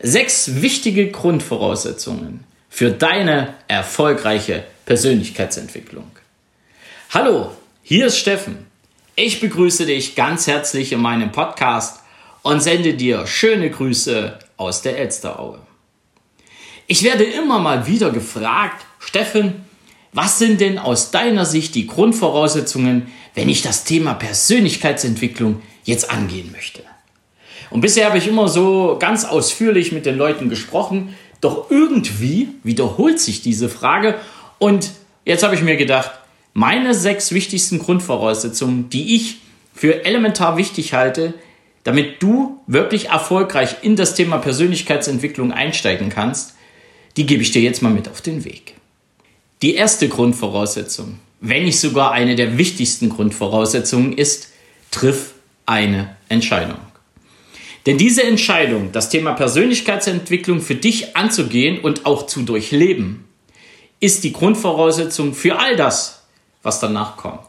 Sechs wichtige Grundvoraussetzungen für deine erfolgreiche Persönlichkeitsentwicklung. Hallo, hier ist Steffen. Ich begrüße dich ganz herzlich in meinem Podcast und sende dir schöne Grüße aus der Elsteraue. Ich werde immer mal wieder gefragt, Steffen, was sind denn aus deiner Sicht die Grundvoraussetzungen, wenn ich das Thema Persönlichkeitsentwicklung jetzt angehen möchte? Und bisher habe ich immer so ganz ausführlich mit den Leuten gesprochen, doch irgendwie wiederholt sich diese Frage und jetzt habe ich mir gedacht, meine sechs wichtigsten Grundvoraussetzungen, die ich für elementar wichtig halte, damit du wirklich erfolgreich in das Thema Persönlichkeitsentwicklung einsteigen kannst, die gebe ich dir jetzt mal mit auf den Weg. Die erste Grundvoraussetzung, wenn nicht sogar eine der wichtigsten Grundvoraussetzungen ist, triff eine Entscheidung. Denn diese Entscheidung, das Thema Persönlichkeitsentwicklung für dich anzugehen und auch zu durchleben, ist die Grundvoraussetzung für all das, was danach kommt.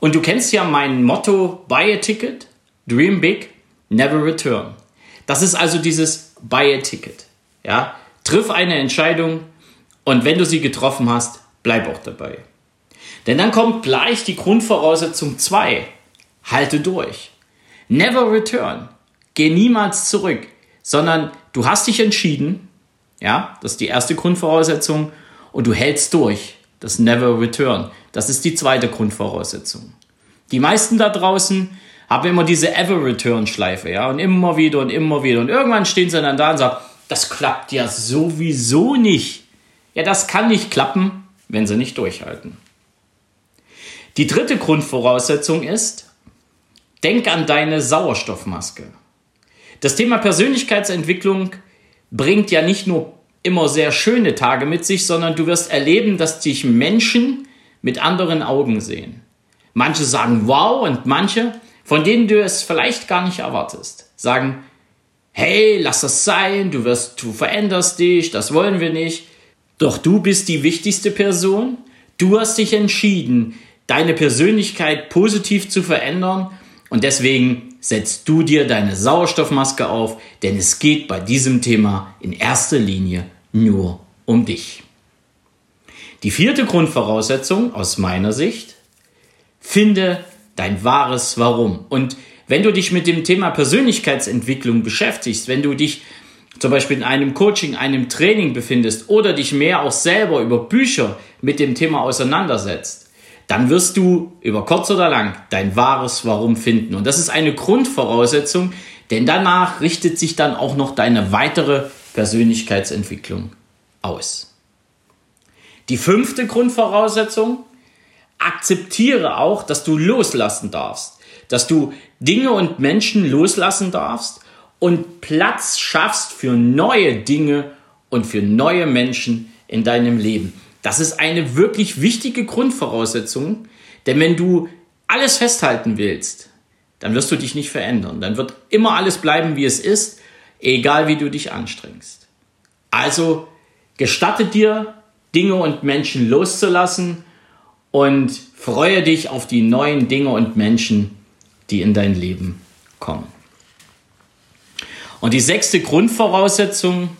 Und du kennst ja mein Motto, buy a ticket, dream big, never return. Das ist also dieses buy a ticket. Ja? Triff eine Entscheidung und wenn du sie getroffen hast, bleib auch dabei. Denn dann kommt gleich die Grundvoraussetzung 2. Halte durch. Never return. Geh niemals zurück, sondern du hast dich entschieden, ja, das ist die erste Grundvoraussetzung, und du hältst durch. Das Never Return. Das ist die zweite Grundvoraussetzung. Die meisten da draußen haben immer diese Ever Return Schleife, ja, und immer wieder und immer wieder. Und irgendwann stehen sie dann da und sagen, das klappt ja sowieso nicht. Ja, das kann nicht klappen, wenn sie nicht durchhalten. Die dritte Grundvoraussetzung ist, denk an deine Sauerstoffmaske. Das Thema Persönlichkeitsentwicklung bringt ja nicht nur immer sehr schöne Tage mit sich, sondern du wirst erleben, dass dich Menschen mit anderen Augen sehen. Manche sagen wow und manche, von denen du es vielleicht gar nicht erwartest, sagen, hey, lass das sein, du wirst, du veränderst dich, das wollen wir nicht. Doch du bist die wichtigste Person. Du hast dich entschieden, deine Persönlichkeit positiv zu verändern und deswegen setzt du dir deine Sauerstoffmaske auf, denn es geht bei diesem Thema in erster Linie nur um dich. Die vierte Grundvoraussetzung aus meiner Sicht, finde dein wahres Warum. Und wenn du dich mit dem Thema Persönlichkeitsentwicklung beschäftigst, wenn du dich zum Beispiel in einem Coaching, einem Training befindest oder dich mehr auch selber über Bücher mit dem Thema auseinandersetzt, dann wirst du über kurz oder lang dein wahres Warum finden. Und das ist eine Grundvoraussetzung, denn danach richtet sich dann auch noch deine weitere Persönlichkeitsentwicklung aus. Die fünfte Grundvoraussetzung, akzeptiere auch, dass du loslassen darfst, dass du Dinge und Menschen loslassen darfst und Platz schaffst für neue Dinge und für neue Menschen in deinem Leben. Das ist eine wirklich wichtige Grundvoraussetzung, denn wenn du alles festhalten willst, dann wirst du dich nicht verändern. Dann wird immer alles bleiben, wie es ist, egal wie du dich anstrengst. Also gestatte dir, Dinge und Menschen loszulassen und freue dich auf die neuen Dinge und Menschen, die in dein Leben kommen. Und die sechste Grundvoraussetzung,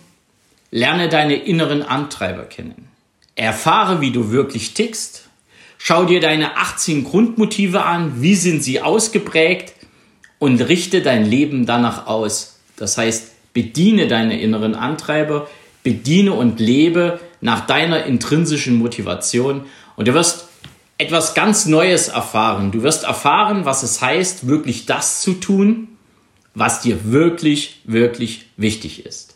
lerne deine inneren Antreiber kennen. Erfahre, wie du wirklich tickst. Schau dir deine 18 Grundmotive an. Wie sind sie ausgeprägt? Und richte dein Leben danach aus. Das heißt, bediene deine inneren Antreiber, bediene und lebe nach deiner intrinsischen Motivation. Und du wirst etwas ganz Neues erfahren. Du wirst erfahren, was es heißt, wirklich das zu tun, was dir wirklich, wirklich wichtig ist.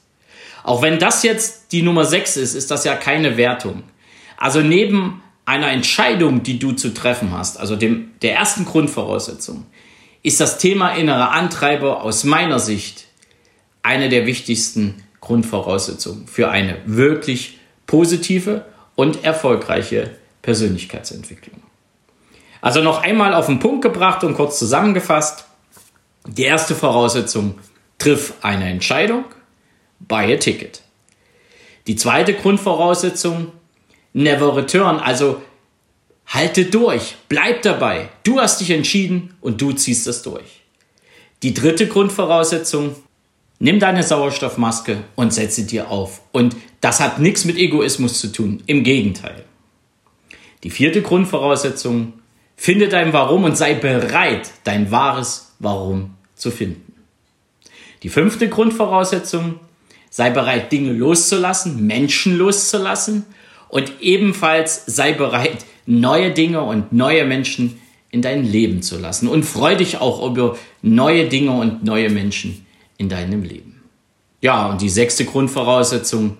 Auch wenn das jetzt die Nummer 6 ist, ist das ja keine Wertung. Also neben einer Entscheidung, die du zu treffen hast, also dem, der ersten Grundvoraussetzung, ist das Thema innerer Antreiber aus meiner Sicht eine der wichtigsten Grundvoraussetzungen für eine wirklich positive und erfolgreiche Persönlichkeitsentwicklung. Also noch einmal auf den Punkt gebracht und kurz zusammengefasst. Die erste Voraussetzung, triff eine Entscheidung, buy a ticket. Die zweite Grundvoraussetzung, never return. Also halte durch, bleib dabei. Du hast dich entschieden und du ziehst das durch. Die dritte Grundvoraussetzung, Nimm deine Sauerstoffmaske und setze dir auf. Und das hat nichts mit Egoismus zu tun. Im Gegenteil. Die vierte Grundvoraussetzung, finde dein Warum und sei bereit, dein wahres Warum zu finden. Die fünfte Grundvoraussetzung, sei bereit, Dinge loszulassen, Menschen loszulassen und ebenfalls sei bereit, neue Dinge und neue Menschen in dein Leben zu lassen. Und freu dich auch über neue Dinge und neue Menschen in deinem Leben. Ja, und die sechste Grundvoraussetzung,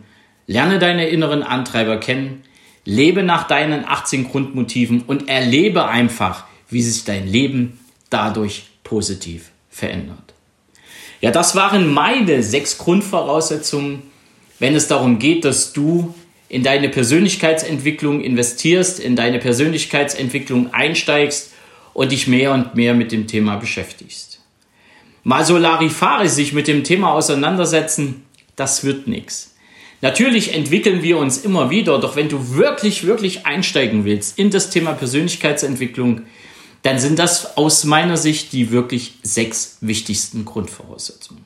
lerne deine inneren Antreiber kennen, lebe nach deinen 18 Grundmotiven und erlebe einfach, wie sich dein Leben dadurch positiv verändert. Ja, das waren meine sechs Grundvoraussetzungen, wenn es darum geht, dass du in deine Persönlichkeitsentwicklung investierst, in deine Persönlichkeitsentwicklung einsteigst und dich mehr und mehr mit dem Thema beschäftigst. Mal so Larifari sich mit dem Thema auseinandersetzen, das wird nichts. Natürlich entwickeln wir uns immer wieder, doch wenn du wirklich, wirklich einsteigen willst in das Thema Persönlichkeitsentwicklung, dann sind das aus meiner Sicht die wirklich sechs wichtigsten Grundvoraussetzungen.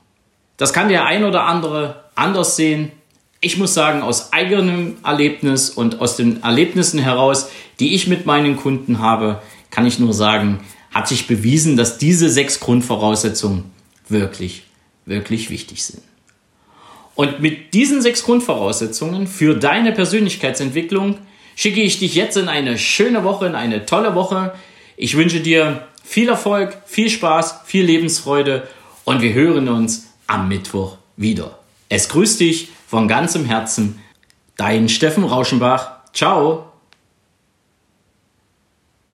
Das kann der ein oder andere anders sehen. Ich muss sagen, aus eigenem Erlebnis und aus den Erlebnissen heraus, die ich mit meinen Kunden habe, kann ich nur sagen, hat sich bewiesen, dass diese sechs Grundvoraussetzungen wirklich, wirklich wichtig sind. Und mit diesen sechs Grundvoraussetzungen für deine Persönlichkeitsentwicklung schicke ich dich jetzt in eine schöne Woche, in eine tolle Woche. Ich wünsche dir viel Erfolg, viel Spaß, viel Lebensfreude und wir hören uns am Mittwoch wieder. Es grüßt dich von ganzem Herzen, dein Steffen Rauschenbach. Ciao!